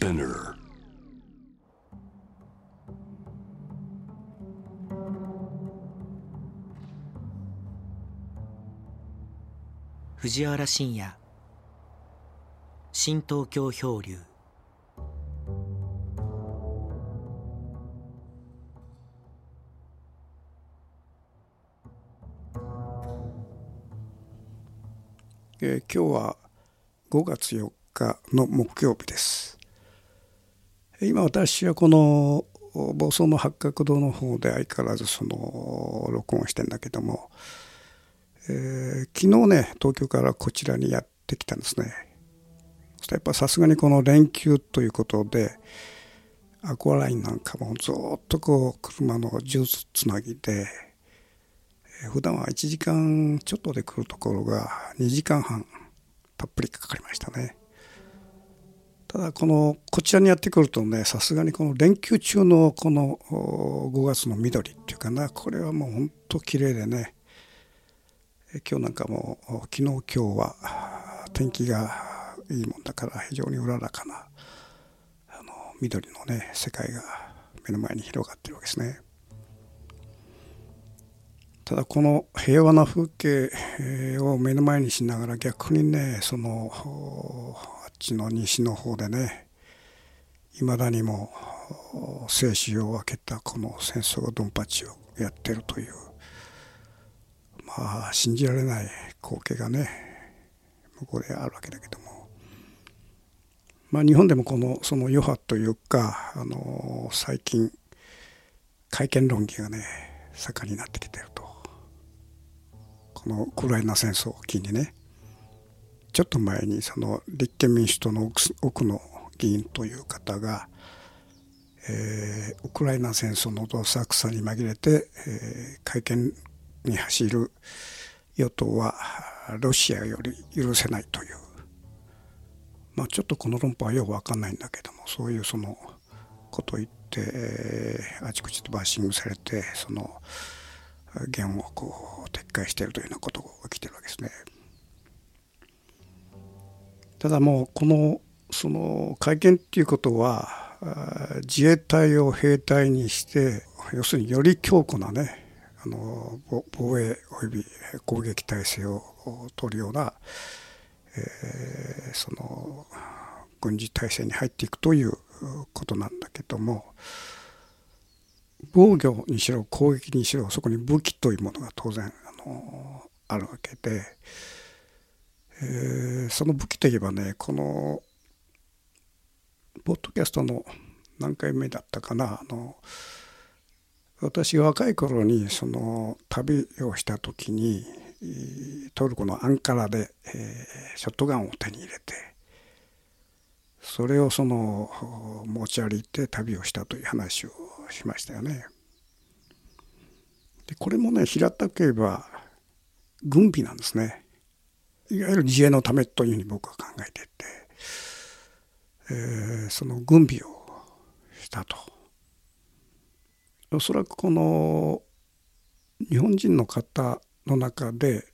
Spinner. 藤原信也新東京漂流えー今日は5月4日の木曜日です。今私はこの房総の八角堂の方で相変わらずその録音してんだけども、えー昨日ね東京からこちらにやってきたんですね。そしてやっぱさすがにこの連休ということでアクアラインなんかもずっとこう車の重つなぎでえー普段は1時間ちょっとで来るところが2時間半たっぷりかかりましたねただこのこちらにやってくるとねさすがにこの連休中のこの5月の緑っていうかなこれはもうほんと綺麗でね今日なんかも昨日今日は天気がいいもんだから非常にうららかなあの緑のね世界が目の前に広がってるわけですね。ただこの平和な風景を目の前にしながら逆にねそのちの西の方でねいまだにも生死を分けたこの戦争がドンパチをやってるというまあ信じられない光景がね向こうであるわけだけども。まあ日本でもこのその余波というかあの最近会見論議がね盛んになってきてると。このウクライナ戦争を機にねちょっと前にその立憲民主党の奥奥の議員という方が、えーウクライナ戦争のどさくさに紛れて、えー会見に走る与党はロシアより許せないというまあちょっとこの論破はよく分かんないんだけどもそういうそのことを言って、えーあちこちでバッシングされてその言をこう撤回しているというようなことが起きてるわけですね。ただもうこのその会見っていうことは自衛隊を兵隊にして要するにより強固なねあの防衛および攻撃体制を取るような、えーその軍事体制に入っていくということなんだけども防御にしろ攻撃にしろそこに武器というものが当然あのあるわけで、えその武器といえばねこのポッドキャストの何回目だったかなあの私若い頃にその旅をした時にトルコのアンカラで、えーショットガンを手に入れてそれをその持ち歩いて旅をしたという話をしましたよね。でこれもね平たく言えば軍備なんですね。いわゆる自衛のためというふうに僕は考えていて、えーその軍備をしたと。おそらくこの日本人の方の中で、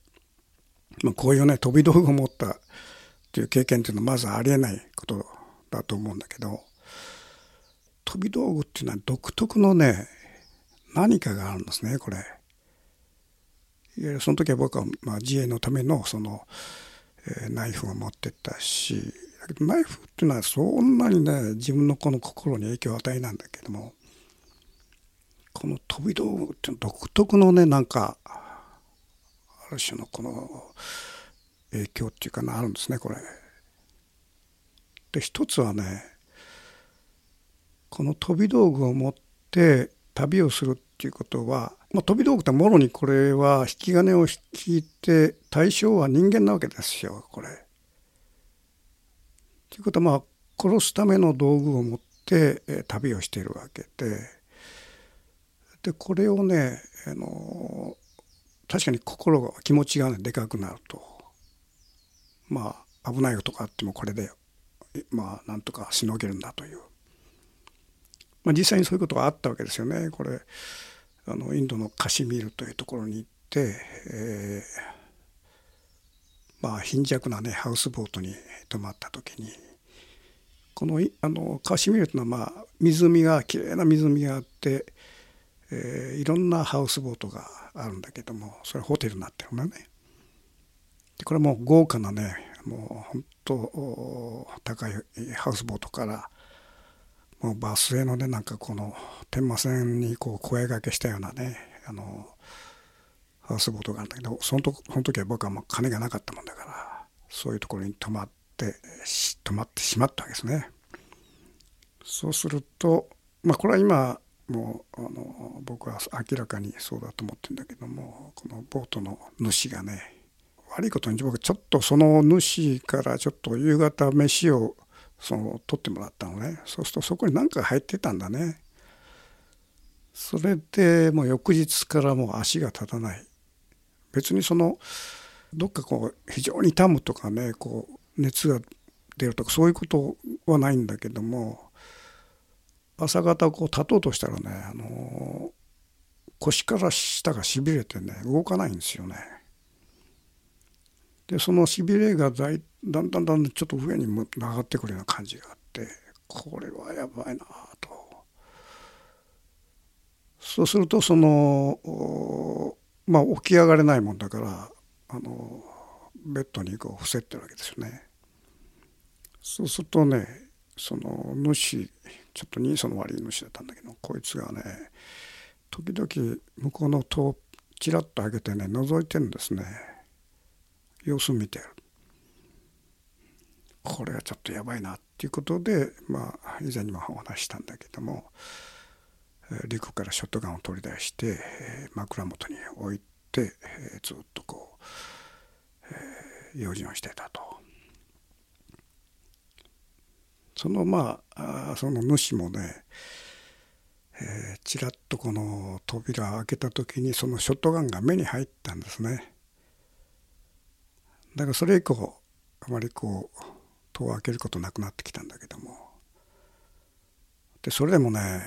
まあ、こういうね飛び道具を持ったという経験というのはまずありえないことだと思うんだけど飛び道具っていうのは独特のね何かがあるんですねこれ。いわゆるその時は僕はまあ自衛のためのその、えーナイフを持ってたしだけどナイフっていうのはそんなにね自分のこの心に影響を与えなんだけどもこの飛び道具っていうの独特のねなんかある種のこの影響っていうかなあるんですねこれ。で一つはねこの飛び道具を持って旅をするっていうことは、まあ、飛び道具ってもろにこれは引き金を引いて対象は人間なわけですよこれ。ということはまあ殺すための道具を持って旅をしているわけで。でこれをねあの確かに心が気持ちがねでかくなると。まあ危ないことがあってもこれでまあなんとかしのげるんだという、まあ、実際にそういうことがあったわけですよね。これあのインドのカシミールというところに行って、えーまあ貧弱なねハウスボートに泊まった時にこのあのカシミールというのは、まあ、湖がきれいな湖があって、えー、いろんなハウスボートがあるんだけどもそれホテルになってるのね。でこれも豪華なねもう本当高いハウスボートからもうバスへのねなんかこの天満線にこう声がけしたようなねあのハウスボートがあるんだけどそのとその時は僕はもう金がなかったもんだからそういうところに泊まって泊まってしまったわけですね。そうするとまあこれは今もうあの僕は明らかにそうだと思ってるんだけどもこのボートの主がね悪いことに僕ちょっとその主からちょっと夕方飯をその取ってもらったのね。そうするとそこに何か入ってたんだね。それでもう翌日からもう足が立たない。別にそのどっかこう非常に痛むとかねこう熱が出るとかそういうことはないんだけども朝方こう立とうとしたらねあの腰から下がしびれてね動かないんですよね。でそのしびれがだいだんだんだんだんちょっと上に上がってくるような感じがあってこれはやばいなと。そうするとそのまあ起き上がれないもんだからあのベッドにこう伏せってるわけですよね。そうするとねその主ちょっと人相の悪い主だったんだけどこいつがね時々向こうの戸をちらっと開けてね覗いてるんですね。様子を見てるこれはちょっとやばいなっていうことでまあ以前にもお話したんだけども陸からショットガンを取り出して枕元に置いてずっとこう用心をしてたと。そのまあその主もねえー、ちらっとこの扉を開けた時にそのショットガンが目に入ったんですね。だからそれ以降あまりこう戸を開けることなくなってきたんだけども。でそれでもね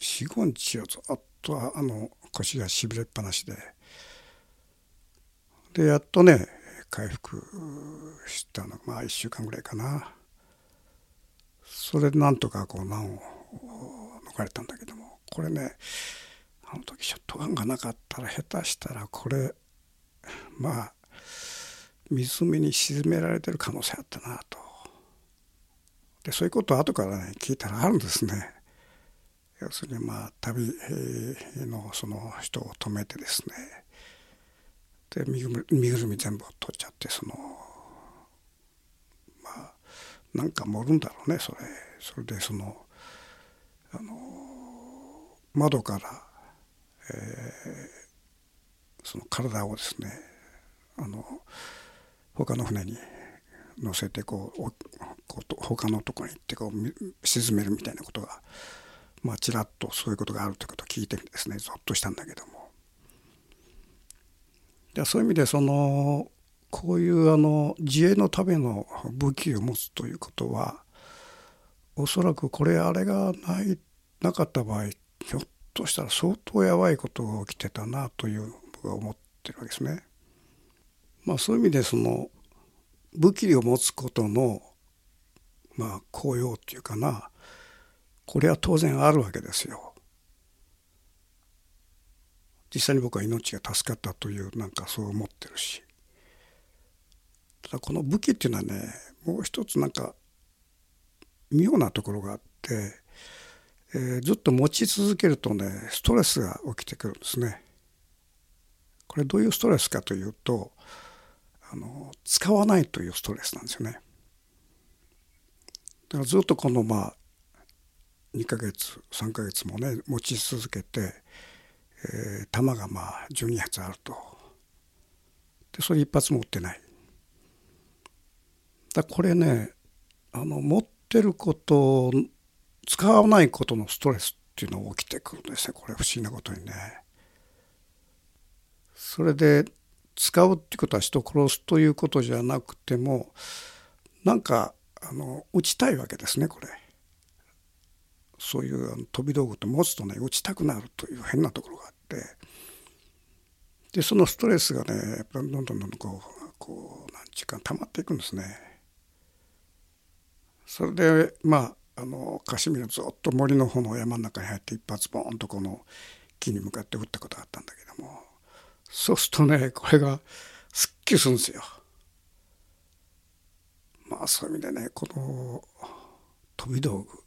45日をずっとあの腰がしびれっぱなしで。でやっとね回復したの。まあ1週間ぐらいかな。それでなんとかこう難を逃れたんだけども。これねあの時ショットガンがなかったら下手したらこれまあ湖に沈められてる可能性あったなと。でそういうことを後からね聞いたらあるんですね。要するにまあ旅のその人を止めてですね。で身ぐるみ全部を取っちゃってそのまあなんか盛るんだろうねそれ。それでそのあの窓から、えー、その体をですねあの他の船に乗せてこうこう他のとこに行ってこう沈めるみたいなことがまあちらっとそういうことがあるということを聞いてですねゾッとしたんだけどもでそういう意味でそのこういうあの自衛のための武器を持つということはおそらくこれあれがないなかった場合ひょっとしたら相当やばいことが起きてたなという僕は思ってるわけですね。まあ、そういう意味でその武器を持つことのまあ効用っていうかなこれは当然あるわけですよ。実際に僕は命が助かったというなんかそう思ってるしただこの武器っていうのはねもう一つなんか妙なところがあって、えー、ずっと持ち続けるとねストレスが起きてくるんですね。これどういうストレスかというとあの使わないというストレスなんですよね。だからずっとこのまあ2ヶ月3ヶ月もね持ち続けて、えー、弾がまあ12発あるとでそれ一発持ってないだこれねあの持ってること使わないことのストレスっていうのが起きてくるんですねこれ不思議なことにね。それで使うってことは人を殺すということじゃなくてもなんかあの打ちたいわけですねこれ。そういう飛び道具って持つとね打ちたくなるという変なところがあってでそのストレスがねやっぱどんどんどんどんこうこう何ちゅうか溜まっていくんですね。それでまああのカシミヤずっと森の方の山の中に入って一発ボーンとこの木に向かって撃ったことがあったんだけどもそうするとねこれがすっきりするんですよ。まあそういう意味でねこの飛び道具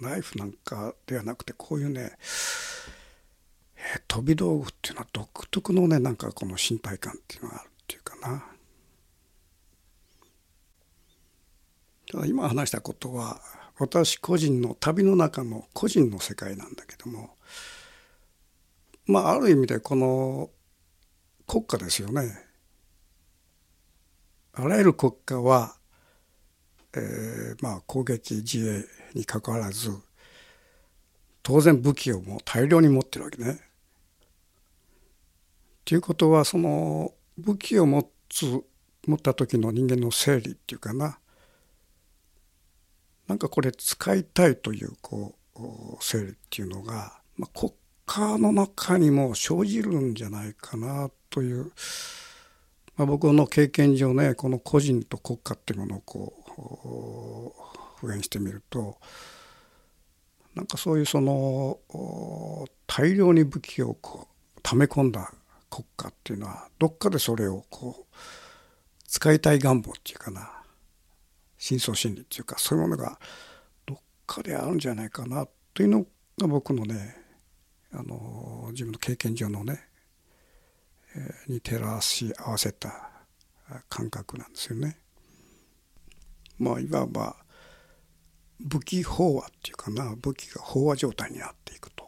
ナイフなんかではなくてこういうね飛び道具っていうのは独特のねなんかこの身体感っていうのがあるっていうかな。ただ今話したことは私個人の旅の中の個人の世界なんだけどもまあある意味でこの国家ですよね。あらゆる国家は、えー、まあ攻撃自衛にかかわらず当然武器をもう大量に持ってるわけね。ということはその武器を持つ持った時の人間の整理っていうかななんかこれ使いたいというこう整理っていうのが、まあ、国家の中にも生じるんじゃないかなという、まあ、僕の経験上ねこの個人と国家っていうものをこう復元してみるとなんかそういうその大量に武器をこう溜め込んだ国家っていうのはどっかでそれをこう使いたい願望っていうかな深層心理っていうかそういうものがどっかであるんじゃないかなというのが僕のねあの自分の経験上のね、えー、に照らし合わせた感覚なんですよね。まあいわば武器飽和っていうかな武器が飽和状態になっていくと。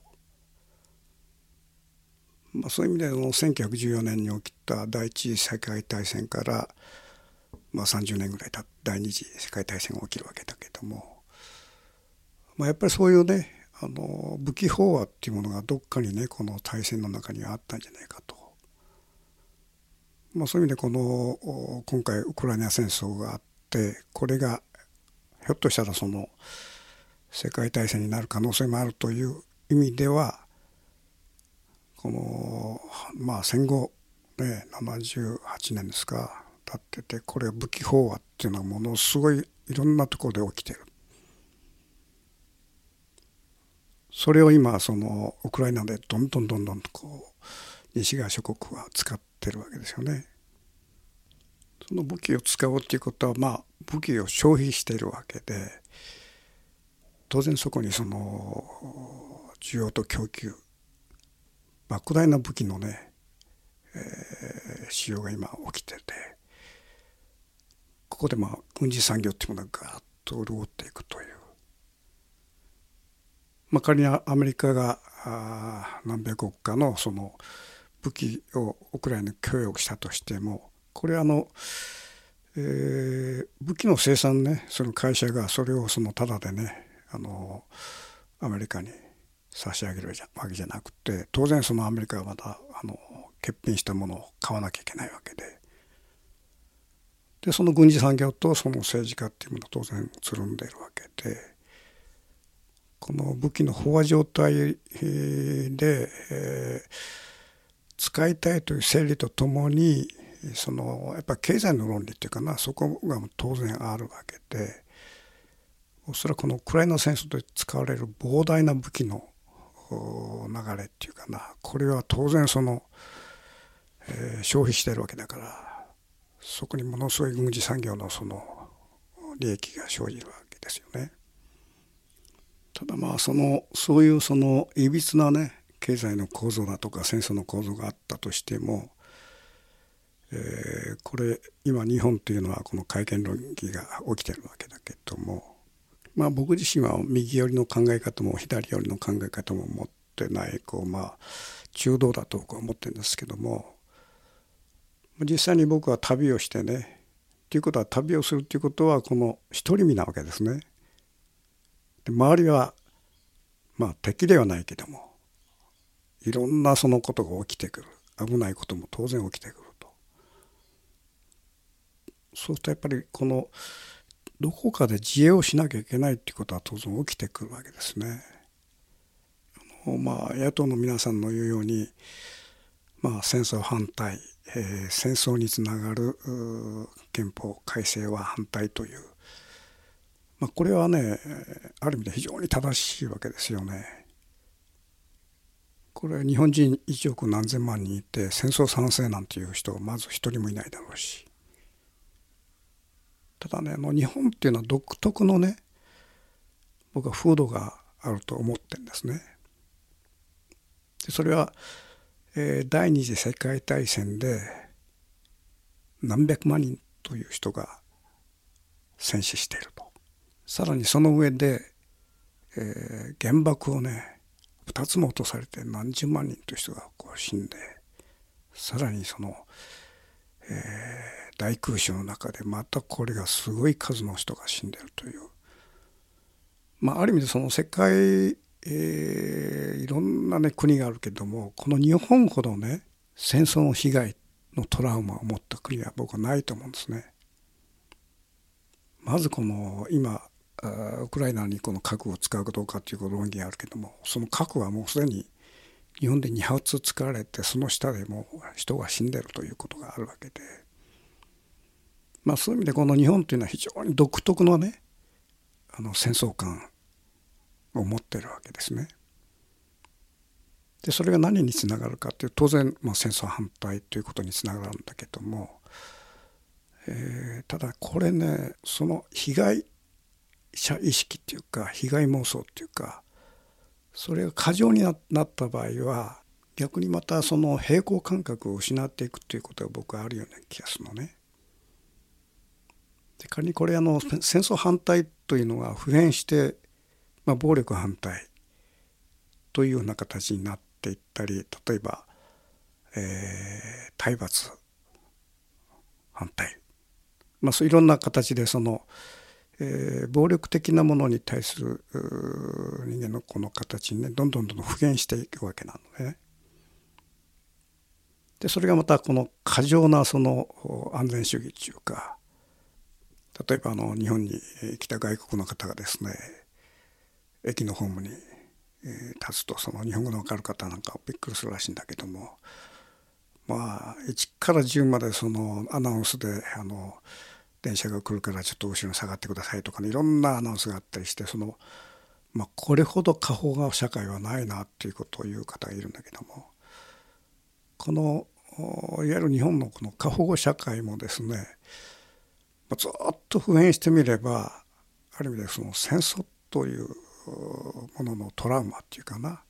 まあ、そういう意味での1914年に起きた第一次世界大戦から、まあ、30年ぐらい経って第二次世界大戦が起きるわけだけども、まあ、やっぱりそういうねあの武器飽和っていうものがどっかにねこの大戦の中にあったんじゃないかと。まあ、そういう意味でこの今回ウクライナ戦争があってこれがひょっとしたらその世界大戦になる可能性もあるという意味ではこのまあ戦後ね78年ですか経っててこれ武器飽和っていうのはものすごいいろんなところで起きてる。それを今そのウクライナでどんどんどんどんとこう西側諸国は使ってるわけですよね。その武器を使おうっていうことはまあ武器を消費しているわけで当然そこにその需要と供給莫大な武器のね、えー、使用が今起きててここでまあ軍事産業っていうものがガーッと潤っていくという。まあ、仮にアメリカが何百億かのその武器をウクライナに供与したとしてもこれあの、えー、武器の生産ねその会社がそれをそのタダでねあのアメリカに差し上げるわけじゃなくて当然そのアメリカはまたあの欠品したものを買わなきゃいけないわけで。でその軍事産業とその政治家っていうものは当然つるんでいるわけで。この武器の飽和状態で、えー、使いたいという整理とともにそのやっぱ経済の論理っていうかなそこが当然あるわけでおそらくこのウクライナ戦争で使われる膨大な武器の流れっていうかなこれは当然その、えー、消費してるわけだからそこにものすごい軍事産業のその利益が生じるわけですよね。ただまあそのそういうそのいびつなね経済の構造だとか戦争の構造があったとしても、えー、これ今日本というのはこの改憲論議が起きてるわけだけどもまあ、僕自身は右寄りの考え方も左寄りの考え方も持ってないこう、まあ、中道だと僕は思ってるんですけども実際に僕は旅をしてねということは旅をするっていうことはこの独り身なわけですね。で周りはまあ敵ではないけどもいろんなそのことが起きてくる危ないことも当然起きてくると。そうするとやっぱりこのどこかで自衛をしなきゃいけないっていうことは当然起きてくるわけですね。あのまあ、野党の皆さんの言うように、まあ、戦争反対、えー、戦争につながる憲法改正は反対というまあ、これはねある意味で非常に正しいわけですよね。これ日本人1億何千万人いて戦争賛成なんていう人はまず一人もいないだろうしただねあの日本っていうのは独特のね僕は風土があると思ってるんですね。でそれは、えー、第二次世界大戦で何百万人という人が戦死しているとさらにその上で、えー、原爆をね2つも落とされて何十万人という人がこう死んでさらにその、えー、大空襲の中でまたこれがすごい数の人が死んでるというまあある意味でその世界、えー、いろんなね国があるけどもこの日本ほどね戦争の被害のトラウマを持った国は僕はないと思うんですね。まずこの今ウクライナにこの核を使うかどうかという論議があるけどもその核はもうすでに日本で2発使われてその下でも人が死んでるということがあるわけでまあそういう意味でこの日本というのは非常に独特のねあの戦争観を持ってるわけですね。でそれが何につながるかという当然、まあ、戦争反対ということにつながるんだけども、えー、ただこれねその被害者意識っていうか被害妄想っていうかそれが過剰になった場合は逆にまたその平行感覚を失っていくということが僕はあるような気がするのね。で仮にこれあの戦争反対というのが普遍して、まあ、暴力反対というような形になっていったり例えば、えー、体罰反対、まあ、そういろんな形でその、えー、暴力的なものに対する人間のこの形にねどんどんどんどん普遍していくわけなのね。でそれがまたこの過剰なその安全主義っていうか例えばあの日本に来た外国の方がですね駅のホームに立つとその日本語の分かる方なんかびっくりするらしいんだけどもまあ1から10までそのアナウンスであの電車が来るからちょっと後ろに下がってくださいとかねいろんなアナウンスがあったりしてその、まあ、これほど過保護社会はないなっていうことを言う方がいるんだけどもこのいわゆる日本のこの過保護社会もですねずっと普遍してみればある意味でその戦争というもののトラウマっていうかな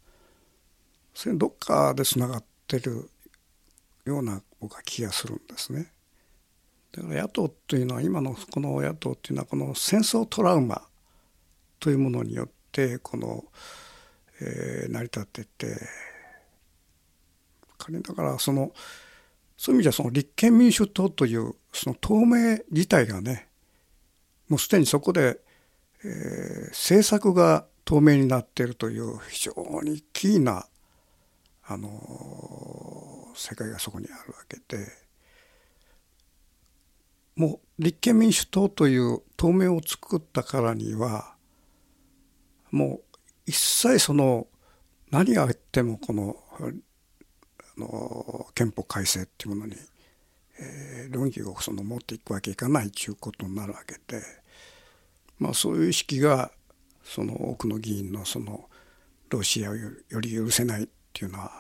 それどっかでつながってるような僕は気がするんですね。だから野党というのは今のこの野党というのはこの戦争トラウマというものによってこの、えー、成り立ってて仮にだからそのそういう意味じゃその立憲民主党というその透明自体がねもうすでにそこで、えー、政策が透明になっているという非常にキーなあの世界がそこにあるわけで。もう立憲民主党という党名を作ったからにはもう一切その何があってもこのあの憲法改正っていうものに、えー、論議をその持っていくわけいかないということになるわけで、まあ、そういう意識がその多くの議員のそのロシアをより許せないっていうのは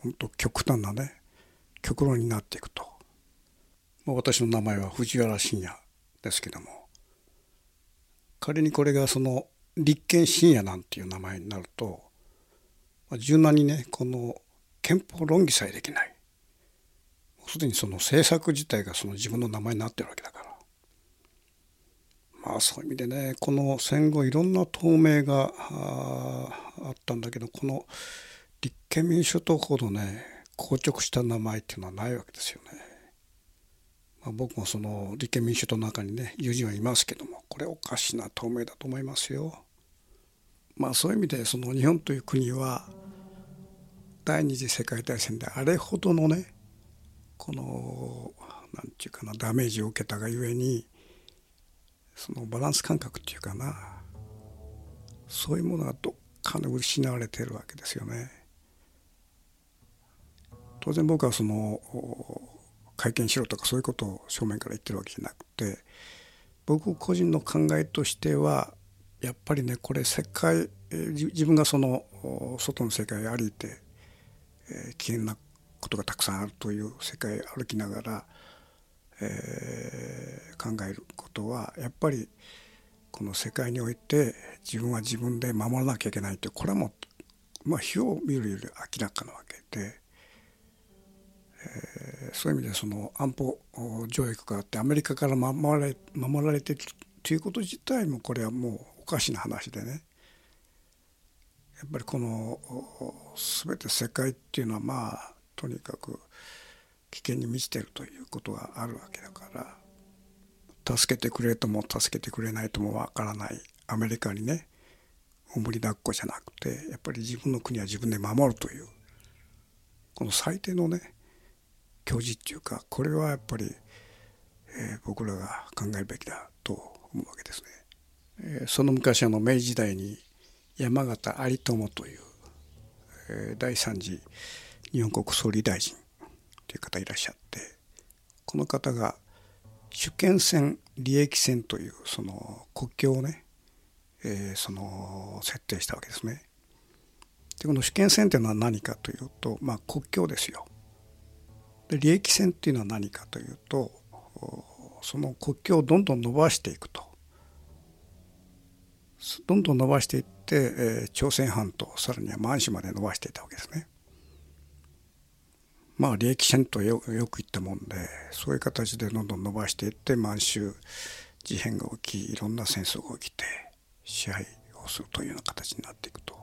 本当極端なね極論になっていくと。私の名前は藤原信也ですけども仮にこれがその立憲信也なんていう名前になるとまあ柔軟にねこの憲法論議さえできないすでにその政策自体がその自分の名前になってるわけだからまあそういう意味でねこの戦後いろんな透明があったんだけどこの立憲民主党ほどね硬直した名前っていうのはないわけですよね。まあ、僕もその立憲民主党の中にね友人はいますけどもこれおかしな透明だと思いますよ。まあそういう意味でその日本という国は第二次世界大戦であれほどのねこの何て言うかなダメージを受けたがゆえにそのバランス感覚っていうかなそういうものがどっかで失われてるわけですよね。当然僕はその会見しろとかそういうことを正面から言ってるわけじゃなくて僕個人の考えとしてはやっぱりねこれ世界自分がその外の世界を歩いて、危険なことがたくさんあるという世界を歩きながら、えー、考えることはやっぱりこの世界において自分は自分で守らなきゃいけないというこれはもう、まあ、火を見るより明らかなわけで、そういう意味でその安保条約があってアメリカから守られ守られてるということ自体もこれはもうおかしな話でね。やっぱりこの全て世界っていうのはまあとにかく危険に満ちてるということがあるわけだから助けてくれとも助けてくれないともわからないアメリカにねおもり抱っこじゃなくてやっぱり自分の国は自分で守るというこの最低のね教示っていうかこれはやっぱり、えー、僕らが考えるべきだと思うわけですね。えー、その昔あの明治時代に山形有朋という、えー、第三次日本国総理大臣という方いらっしゃってこの方が主権線利益線というその国境をね、えー、その設定したわけですね。でこの主権線というのは何かというと、まあ、国境ですよ。で利益線っていうのは何かというとその国境をどんどん伸ばしていくとどんどん伸ばしていって、えー、朝鮮半島さらには満州まで伸ばしていたわけですね。まあ利益線とよく言ったもんでそういう形でどんどん伸ばしていって満州事変が起きいろんな戦争が起きて支配をするというような形になっていくと。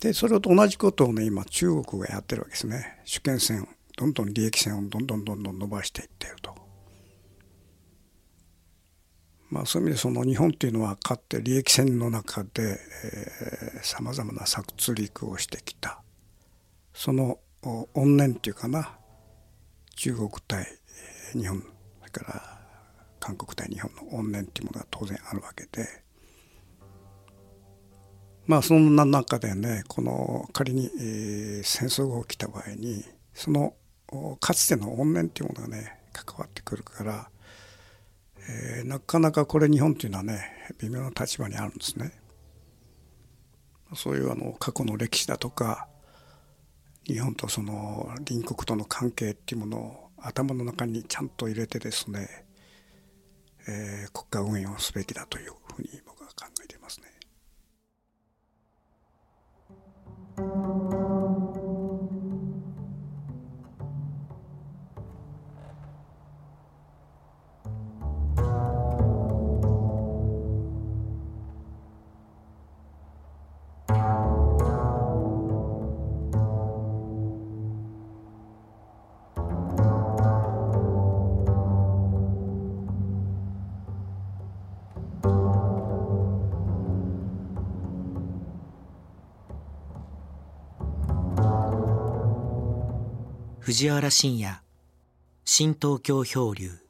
でそれと同じことをね今中国がやってるわけですね。主権線どんどん利益線をどんどんどんどん伸ばしていっていると。まあ、そういう意味でその日本っていうのはかって利益線の中でさまざまな殺戮をしてきた。その怨念っていうかな。中国対日本。それから韓国対日本の怨念っていうものが当然あるわけで。まあそんな中でねこの仮に、戦争が起きた場合にそのかつての怨念っていうものがね関わってくるから、えー、なかなかこれ日本っていうのはね微妙な立場にあるんですね。そういうあの過去の歴史だとか日本とその隣国との関係っていうものを頭の中にちゃんと入れてですね、えー、国家運営をすべきだという藤原信也。新東京漂流。